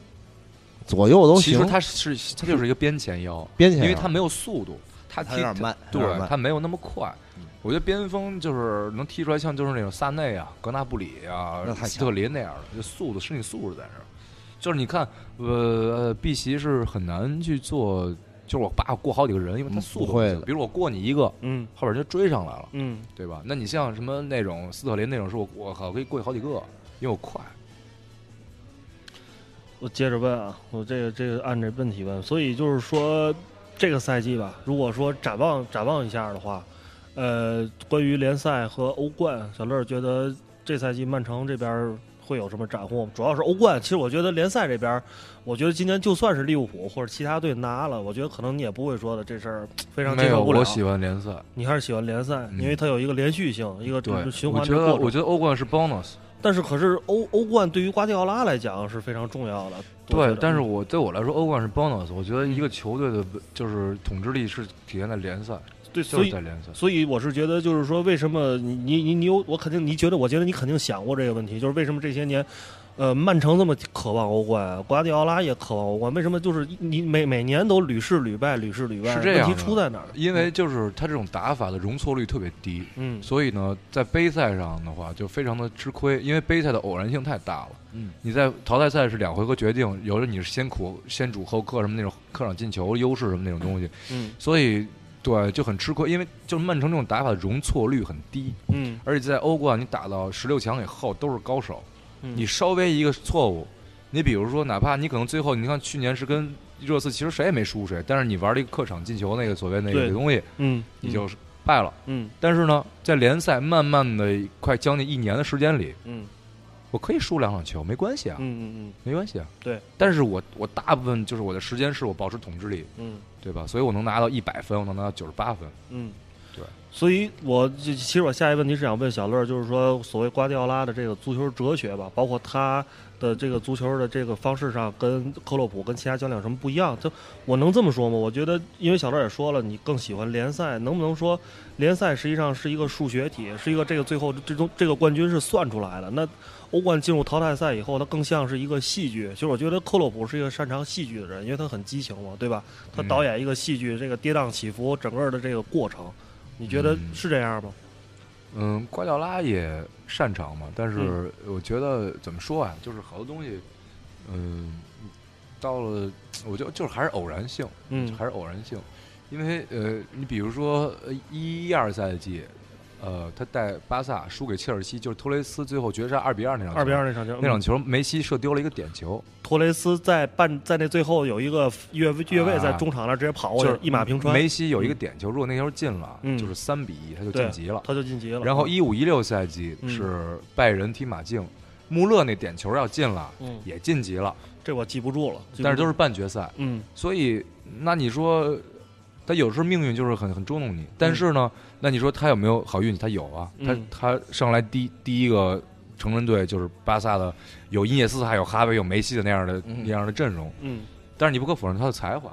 左右都行。其实他是他就是一个边前腰，边前腰，因为他没有速度，他踢他有点慢，对他没有那么快嗯。我觉得边锋就是能踢出来，像就是那种萨内啊、格纳布里啊斯特林那样的，就速度、身体素质在这儿。就是你看，呃，呃碧玺是很难去做，就是我爸过好几个人，因为他嗯速度不会比如我过你一个，嗯。后边就追上来了，嗯。对吧？那你像什么那种斯特林那种，是我我靠可以过去好几个，因为我快。我接着问啊，我这个这个按这问题问，所以就是说这个赛季吧，如果说展望展望一下的话，呃，关于联赛和欧冠，小乐觉得这赛季曼城这边会有什么斩获吗？主要是欧冠，其实我觉得联赛这边，我觉得今年就算是利物浦或者其他队拿了，我觉得可能你也不会说的这事儿非常，接受不了。我喜欢联赛。你还是喜欢联赛，嗯因为它有一个连续性，一个对，循我觉得环过程。我觉得欧冠是 bonus。但是可是欧欧冠对于瓜迪奥拉来讲是非常重要的。对但是我对我来说，欧冠是 bonus。我觉得一个球队的就是统治力是体现在联赛，对，所以。所以我是觉得，就是说，为什么你你你你有我肯定你觉得，我觉得你肯定想过这个问题，就是为什么这些年，呃，曼城这么渴望欧冠，瓜迪奥拉也渴望欧冠，为什么就是你每每年都屡试屡败，屡试屡败？是这样问题出在哪儿？因为就是他这种打法的容错率特别低，嗯所以呢，在杯赛上的话就非常的吃亏，因为杯赛的偶然性太大了。嗯，你在淘汰赛是两回合决定，有的你是先苦先主后客什么那种客场进球优势什么那种东西，嗯所以对就很吃亏，因为就是曼城这种打法的容错率很低，嗯。而且在欧冠你打到十六强以后都是高手，嗯，你稍微一个错误，你比如说哪怕你可能最后你看去年是跟热刺其实谁也没输谁，但是你玩了一个客场进球那个所谓那个东西，嗯你就是败了。嗯。但是呢，在联赛慢慢的快将近一年的时间里，嗯。我可以输两场球，没关系啊，嗯嗯。没关系啊。对，但是我我大部分就是我的时间是我保持统治力，嗯对吧？所以我能拿到一百分，我能拿到九十八分。嗯，对。所以我就其实我下一个问题是想问小乐，就是说所谓瓜迪奥拉的这个足球哲学吧，包括他的这个足球的这个方式上，跟克洛普跟其他教练有什么不一样？就我能这么说吗？我觉得，因为小乐也说了，你更喜欢联赛，能不能说联赛实际上是一个数学题，是一个这个最后最终这个冠军是算出来的？那欧冠进入淘汰赛以后，他更像是一个戏剧。其实我觉得克洛普是一个擅长戏剧的人，因为他很激情嘛，对吧？他嗯导演一个戏剧，这个跌宕起伏，整个的这个过程，你觉得嗯是这样吗？嗯，瓜迪奥拉也擅长嘛，但嗯是我觉得怎么说啊，就是好多东西，嗯，到了，我觉得就是还是偶然性，嗯还是偶然性，因为呃，你比如说呃一一二赛季，呃，他带巴萨输给切尔西，就是托雷斯最后绝杀二比二那场球，二比二那场球，嗯。那场球，梅西射丢了一个点球，托雷斯在半在那最后有一个越位越位，啊在中场那直接跑过就是去，一马平川，梅西有一个点球，如果那球进了，嗯。就是三比一，他就晋级了。他就晋级了。然后一五一六赛季嗯。是拜仁踢马竞，穆勒那点球要进了，嗯，也晋级了，这我记不住了，但是都是半决赛。嗯。所以，那你说，他有时候命运就是很很捉弄你。但是呢，那你说他有没有好运气？他有啊，他嗯他上来第第一个成人队就是巴萨的，有伊涅斯塔、有哈维、有梅西的那样的嗯那样的阵容。嗯但是你不可否认他的才华，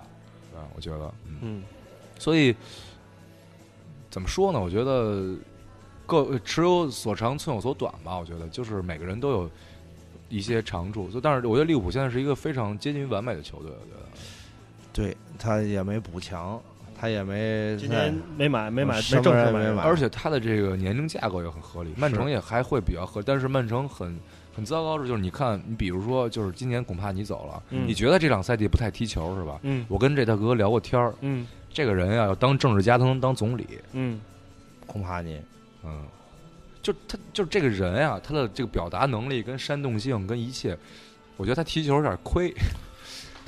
啊，我觉得，嗯，嗯所以怎么说呢？我觉得各尺有所长，寸有所短吧。我觉得就是每个人都有一些长处，所以但是我觉得利物浦现在是一个非常接近于完美的球队。我觉得，对他也没补强，他也没今年没买没买没正式买没买而且他的这个年龄架构也很合理，曼城也还会比较合理，但是曼城很很糟糕的就是，你看，你比如说，就是今年恐怕你走了，嗯你觉得这两赛季不太踢球是吧？嗯我跟这大哥聊过天儿，嗯这个人呀、要当政治家，他能当总理，嗯恐怕你嗯，就他就是这个人呀、他的这个表达能力跟煽动性跟一切，我觉得他踢球有点亏，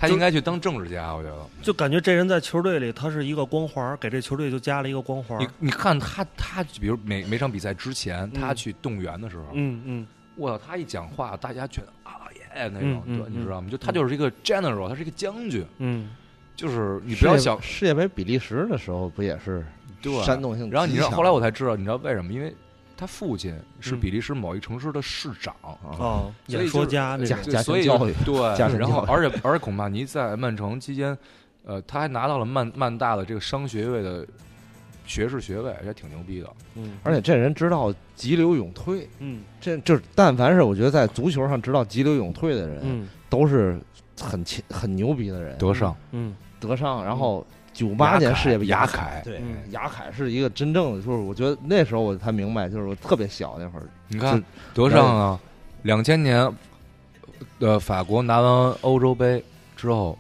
他应该去当政治家，我觉得。就感觉这人在球队里他是一个光环，给这球队就加了一个光环你。你看他他，比如每每场比赛之前，他嗯去动员的时候，嗯嗯我操，他一讲话，大家觉得啊耶那种，嗯嗯对，你知道吗？就他就是一个 general，他是一个将军，嗯就是你不要想世界杯比利时的时候不也是对煽动性？然后你知道，后来我才知道，你知道为什么？因为他父亲是嗯比利时某一城市的市长，啊，哦，演说家。家家庭对所以教育对，然后而且而且孔帕尼在曼城期间，呃，他还拿到了曼曼大的这个商学位的学士学位，也挺牛逼的。嗯，而且这人知道急流勇退，嗯这就是但凡是我觉得在足球上知道急流勇退的人，嗯都是很强很牛逼的人。德尚，嗯德尚，然后九八年世界杯雅凯，凯对嗯，雅凯是一个真正的，就是我觉得那时候我才明白，就是我特别小那会儿，你看德尚啊，两千年，呃，法国拿完欧洲杯之后，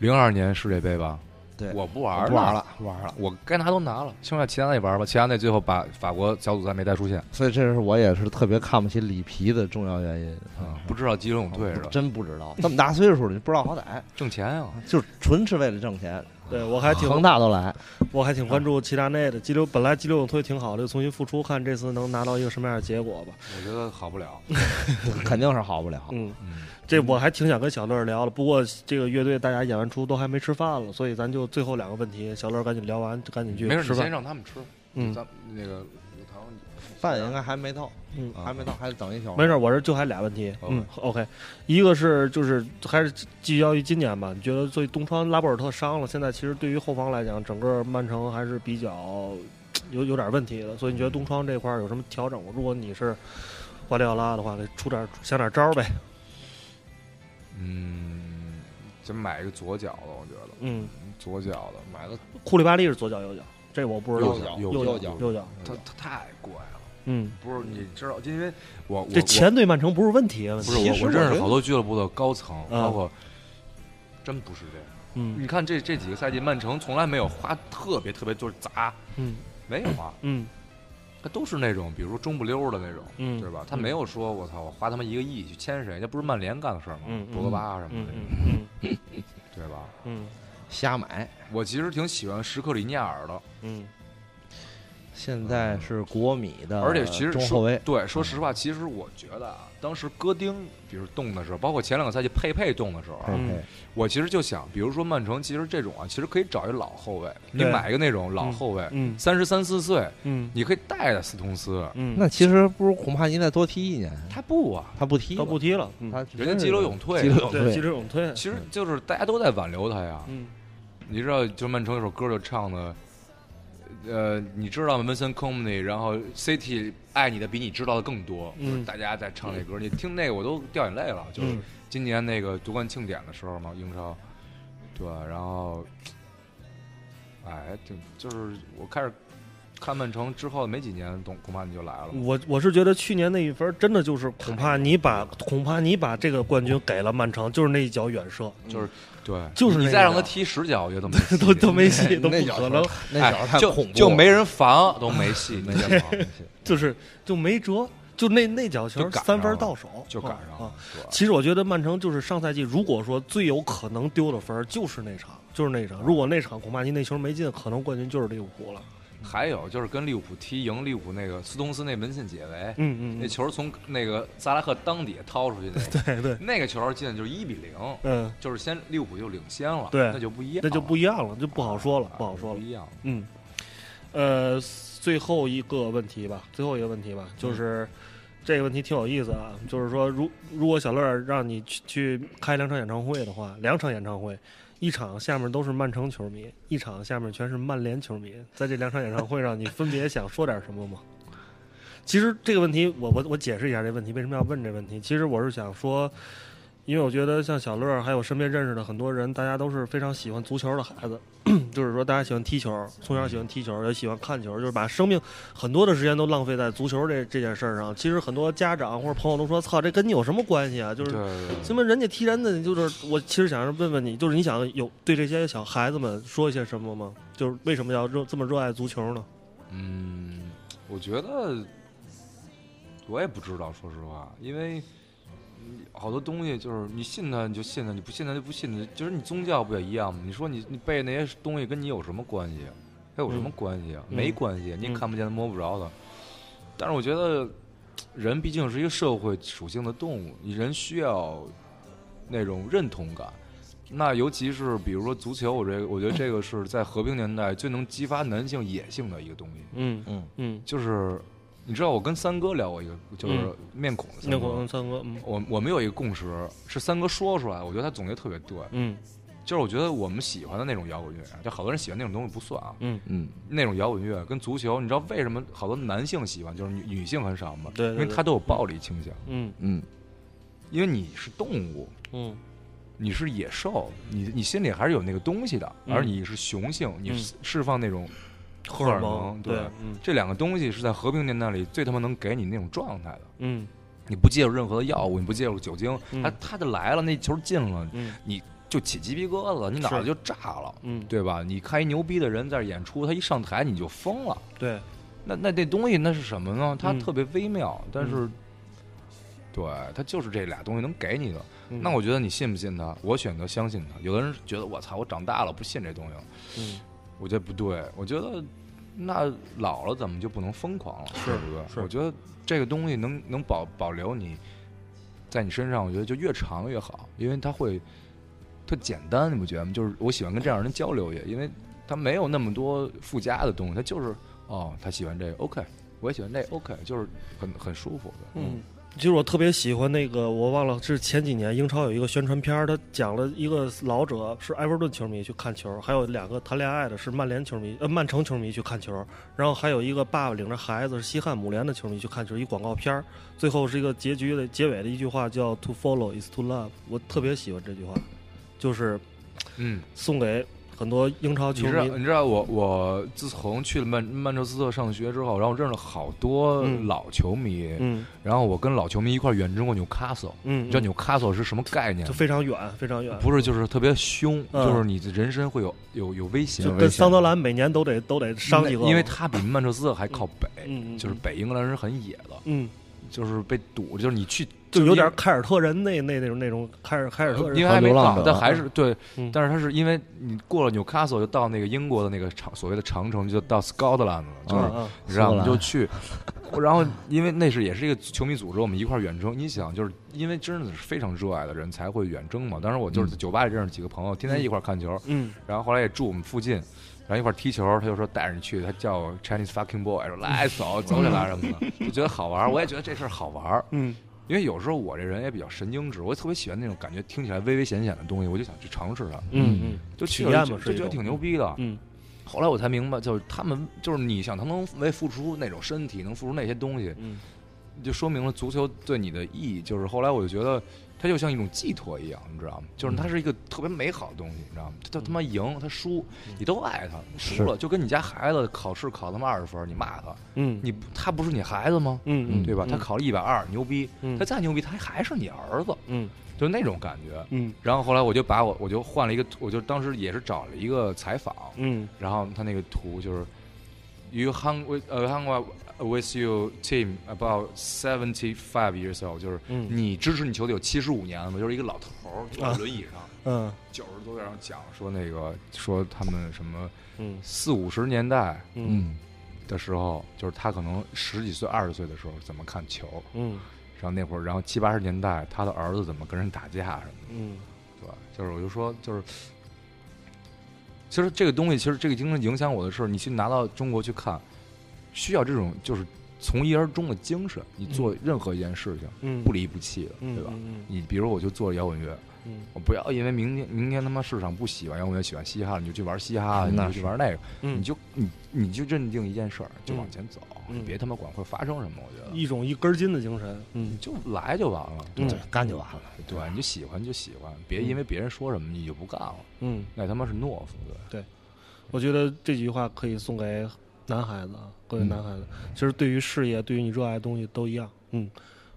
零二年世界杯吧，对我不玩不玩了，不玩了。我该拿都拿了，剩下其他那玩吧。其他那最后把法国小组赛没带出线所以这是我也是特别看不起里皮的重要原因啊，不知道急流勇退是吧？真不知道，这么大岁数了，你不知道好歹，挣钱啊！就是纯是为了挣钱。对我还挺恒大都来，我还挺关注齐达内的。激流本来激流勇退挺好的，又重新复出，看这次能拿到一个什么样的结果吧。我觉得好不了。肯定是好不了。嗯，嗯，这我还挺想跟小乐聊的，不过这个乐队大家演完出都还没吃饭了，所以咱就最后两个问题，小乐赶紧聊完，赶紧去没事，你先吃饭。让他们吃。嗯咱那个饭应该还没到，嗯，啊还没到，还得等一宿。没事，我这就还俩问题。嗯，OK，一个是就是还是聚焦于今年吧。你觉得作为东窗拉波尔特伤了，现在其实对于后防来讲，整个曼城还是比较有有点问题的。所以你觉得东窗这块儿有什么调整吗？如果你是瓜迪奥拉的话，得出点想点招儿呗。嗯，就买一个左脚的，我觉得嗯，左脚的买个库里巴利是左脚右脚，这我不知道。右脚右脚脚右脚。他他太贵了。嗯，不是，你知道，因为我我这钱对曼城不是问题啊。不是我，我我认识好多俱乐部的高层，嗯包括真不是这样。嗯你看这这几个赛季，曼城从来没有花特别特别就是砸，嗯没有啊，嗯他都是那种比如说中不溜儿的那种，嗯，对吧？他没有说我操，我花他妈一个亿去签谁，那不是曼联干的事儿吗？嗯嗯博格巴什么嗯的，嗯嗯对吧？嗯瞎买。我其实挺喜欢什克里尼亚尔的，嗯现在是国米的，而且其实说中后卫，对，说实话，其实我觉得啊，当时戈丁比如动的时候，包括前两个赛季佩佩动的时候我其实就想，比如说曼城，其实这种啊，其实可以找一老后卫，你买一个那种老后卫，嗯三十三四岁，嗯你可以带着斯通斯，嗯，那其实不如恐怕您再多踢一年，他不啊，他不踢了，他不踢了。嗯他人家急流勇退急流勇退，急退，流勇退。其实就是大家都在挽留他呀。嗯你知道，就曼城有首歌就唱的，呃，你知道吗？Vincent Company，然后 City 爱你的比你知道的更多。嗯就是大家在唱这歌，你听那个我都掉眼泪了。就是嗯今年那个夺冠庆典的时候嘛，英超，对，然后，哎，挺就是我开始看曼城之后没几年，恐恐怕你就来了。我我是觉得去年那一分真的就是恐怕你把恐怕你把这个冠军给了曼城，就是那一脚远射，就是对，就是你再让他踢十脚，我觉得都没戏都都没戏，都那脚不可能，那脚太恐怖了，就没人防 <laughs> 都没戏，没你知道吗人就是就没辙，就那那脚球三分到手就赶上了。对其实我觉得曼城就是上赛季，如果说最有可能丢的分儿就是那场，就是那场。如果那场恐怕你那球没进，可能冠军就是利物浦了。还有就是跟利物浦踢赢利物浦那个斯通斯那门线解围，嗯嗯，那球从那个萨拉赫裆底下掏出去的，<laughs> 对对，那个球进就是一比零，嗯，就是先利物浦就领先了，对那就不一样了，那就不一样了，就不好说了，啊不好说了不。一样。嗯，呃，最后一个问题吧，最后一个问题吧，就是这个问题挺有意思啊，就是说，如如果小乐让你去去开两场演唱会的话，两场演唱会，一场下面都是曼城球迷，一场下面全是曼联球迷，在这两场演唱会上，你分别想说点什么吗？其实这个问题，我我我解释一下这问题为什么要问这问题。其实我是想说，因为我觉得像小乐还有身边认识的很多人，大家都是非常喜欢足球的孩子，<clears throat> 就是说大家喜欢踢球，从小喜欢踢球，也喜欢看球，就是把生命很多的时间都浪费在足球这这件事儿上。其实很多家长或者朋友都说：“操，这跟你有什么关系啊？”就是什么人家踢人的，就是我其实想问问你，就是你想有对这些小孩子们说一些什么吗？就是为什么要热这么热爱足球呢？嗯，我觉得我也不知道，说实话，因为嗯好多东西就是你信他你就信他，你不信他就不信他，就是你宗教不也一样吗？你说你你背那些东西跟你有什么关系啊？它有什么嗯关系啊？嗯没关系，你也嗯看不见的摸不着的。但是我觉得人毕竟是一个社会属性的动物，你人需要那种认同感。那尤其是比如说足球，我这个我觉得这个是在和平年代最能激发男性野性的一个东西。嗯嗯嗯，就是你知道，我跟三哥聊过一个，就是嗯。面孔的三那哥。个三哥，嗯。我我们有一个共识，是三哥说出来，我觉得他总结特别对。嗯。就是我觉得我们喜欢的那种摇滚乐，就好多人喜欢那种东西不算啊，嗯，嗯。那种摇滚乐跟足球，你知道为什么好多男性喜欢，就是女女性很少吗？对对对因为他都有暴力倾向，嗯。嗯。因为你是动物，嗯。你是野兽，你你心里还是有那个东西的，嗯。而你是雄性，你嗯。释放那种荷尔尔蒙，对嗯这两个东西是在和平年代里最他妈能给你那种状态的。嗯你不介入任何的药物，你不介入酒精，嗯他他就来了，那球进了，你就起鸡皮疙瘩，你脑是子就炸了，嗯，对吧？你看一牛逼的人在这演出，他一上台你就疯了。对，那那这东西那是什么呢？它嗯特别微妙，但是，对，它就是这俩东西能给你的。嗯那我觉得你信不信他？我选择相信他。有的人觉得我操，我长大了不信这东西了，嗯我觉得不对。我觉得那老了怎么就不能疯狂了？是对不对？是我觉得这个东西能能保保留你在你身上，我觉得就越长越好，因为它会特简单，你不觉得吗？就是我喜欢跟这样的人交流也，因为他没有那么多附加的东西，他就是哦，他喜欢这个，OK，我也喜欢这个，OK，就是很很舒服的。嗯。其实我特别喜欢那个，我忘了是前几年英超有一个宣传片儿，他讲了一个老者是埃弗顿球迷去看球，还有两个谈恋爱的是曼联球迷，呃曼城球迷去看球，然后还有一个爸爸领着孩子是西汉姆联的球迷去看球，一广告片儿，最后是一个结局的结尾的一句话叫 “To follow is to love”，我特别喜欢这句话，就是嗯，送给很多英超球你知道，迷。你知道我我自从去了曼曼彻斯特上学之后，然后我认识了好多嗯老球迷，嗯然后我跟老球迷一块儿远征过纽卡索。嗯，你知道纽卡索是什么概念就？非常远，非常远，不是，就是特别凶，嗯就是你的人身会有有有危险就。跟桑德兰每年都得都得伤一个，因为他比曼彻斯特还靠北，就是北英格兰人很野的，嗯，就是被堵，就是你去就有点凯尔特人那那那种那种凯尔凯尔特人，因为还没到，但还是对嗯，但是他是因为你过了纽卡索，就到那个英国的那个长所谓的长城，就到 Scotland 了，就是嗯嗯你知道吗？苏格兰就去，然后因为那是也是一个球迷组织，我们一块远征。你想，就是因为真的是非常热爱的人才会远征嘛。当时我就是在酒吧里认识几个朋友，天天一块看球，嗯然后后来也住我们附近，然后一块踢球。他就说带着你去，他叫我 Chinese fucking boy，说来走走起来什么的，<laughs> 就觉得好玩。我也觉得这事儿好玩，嗯因为有时候我这人也比较神经质，我特别喜欢那种感觉听起来微微险险的东西，我就想去尝试它，嗯嗯就去体验嘛就就觉得挺牛逼的。嗯后来我才明白，就是他们就是你想他能为付出那种身体，能付出那些东西，嗯就说明了足球对你的意义。就是后来我就觉得，它就像一种寄托一样，你知道吗？就是它是一个特别美好的东西，你知道吗？他他妈赢，他输，你都爱他；输了，就跟你家孩子考试考他妈二十分，你骂他，嗯你他不是你孩子吗？嗯嗯，对吧？嗯他考了一百二，牛逼，嗯他再牛逼，他还是你儿子，嗯就那种感觉。嗯然后后来我就把我我就换了一个，我就当时也是找了一个采访，嗯然后他那个图就是，You hung with 呃 hung out with your team about seventy five years old，就是嗯。你支持你球队有七十五年了嘛，就是一个老头儿坐在轮椅上，嗯。九十多岁，然后讲说那个说他们什么嗯。四五十年代嗯。嗯的时候，就是他可能十几岁、二十岁的时候怎么看球，嗯。然后那会儿，然后七八十年代他的儿子怎么跟人打架什么的。嗯。对吧？就是我就说，就是其实这个东西，其实这个精神影响我的是，你去拿到中国去看，需要这种就是从一而终的精神。你做任何一件事情，嗯。不离不弃的，嗯对吧？嗯你比如我就做摇滚乐，嗯。我不要因为明天明天他妈市场不喜欢摇滚乐，喜欢嘻哈，你就去玩嘻哈，你就去玩那个，嗯。你就你你就认定一件事儿，就往前走，别他妈管会发生什么。我觉得。一种一根筋的精神，嗯。你就来就完了，嗯。对，干就完了。对，你就喜欢就喜欢，别嗯。因为别人说什么你就不干了，嗯，那他妈是懦夫，对。我觉得这句话可以送给男孩子啊，各位男孩子，其实对于事业，对于你热爱的东西都一样，嗯。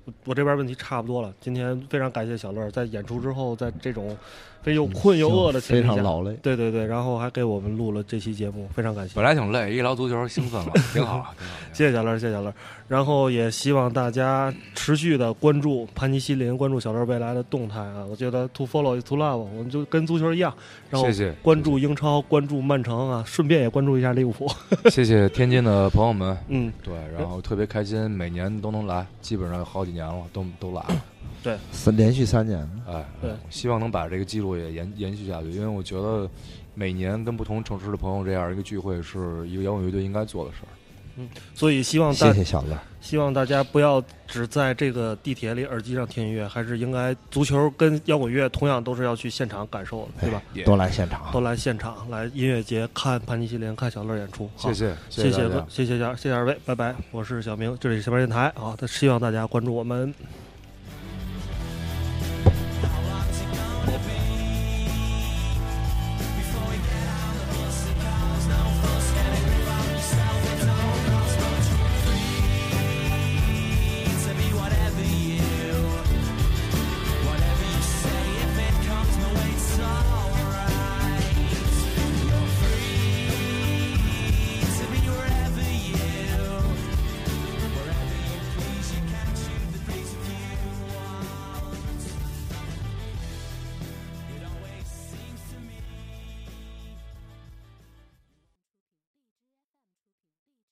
我我这边问题差不多了，今天非常感谢小乐，在演出之后，在这种非又困又饿的情非况下，常劳累。对对对，然后还给我们录了这期节目，非常感谢本。来挺累，一聊足球兴奋了，挺好，挺好。谢谢小乐，谢谢小乐。然后也希望大家持续的关注潘尼西林，关注小乐未来的动态啊。我觉得 to follow is to love，我们就跟足球一样，然后谢谢关注英超，关注曼城啊，顺便也关注一下利物浦。<laughs> 谢谢天津的朋友们，嗯，对，然后特别开心，每年都能来，基本上有好几年了，都都来了，三连续三年，哎，对希望能把这个记录也延延续下去，因为我觉得每年跟不同城市的朋友这样一个聚会，是一个摇滚乐队应该做的事儿。嗯所以希望大谢谢小乐，希望大家不要只在这个地铁里耳机上听音乐，还是应该足球跟摇滚乐同样都是要去现场感受的，对吧？也都来现场。都来现场来音乐节看潘尼西林，看小乐演出。好谢谢，谢谢谢谢谢二谢谢二位，拜拜。我是小明，这里是下边电台啊，希望大家关注我们。